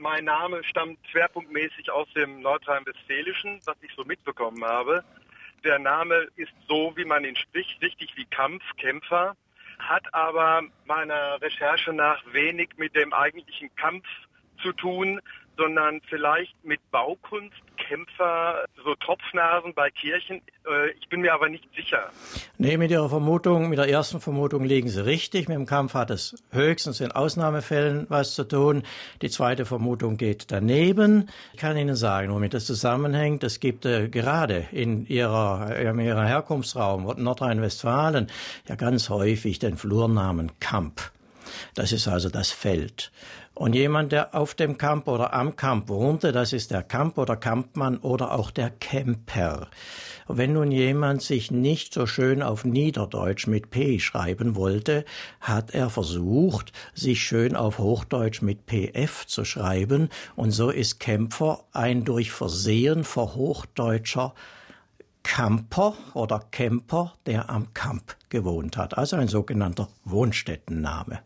mein Name stammt schwerpunktmäßig aus dem Nordrhein-Westfälischen, was ich so mitbekommen habe. Der Name ist so, wie man ihn spricht, richtig wie Kampf, Kämpfer, hat aber meiner Recherche nach wenig mit dem eigentlichen Kampf zu tun, sondern vielleicht mit Baukunst, Kämpfer, so Tropfnasen bei Kirchen. Äh, ich bin mir aber nicht sicher. Nee, mit Ihrer Vermutung, mit der ersten Vermutung liegen Sie richtig. Mit dem Kampf hat es höchstens in Ausnahmefällen was zu tun. Die zweite Vermutung geht daneben. Ich kann Ihnen sagen, womit das zusammenhängt. Es gibt äh, gerade in Ihrer, in Ihrer Herkunftsraum, Nordrhein-Westfalen, ja ganz häufig den Flurnamen Kamp. Das ist also das Feld. Und jemand, der auf dem Camp oder am Camp wohnte, das ist der Camp oder Kampmann oder auch der Camper. Wenn nun jemand sich nicht so schön auf Niederdeutsch mit P schreiben wollte, hat er versucht, sich schön auf Hochdeutsch mit PF zu schreiben, und so ist Kämpfer ein durch Versehen verhochdeutscher Camper oder Camper, der am Camp gewohnt hat, also ein sogenannter Wohnstättenname.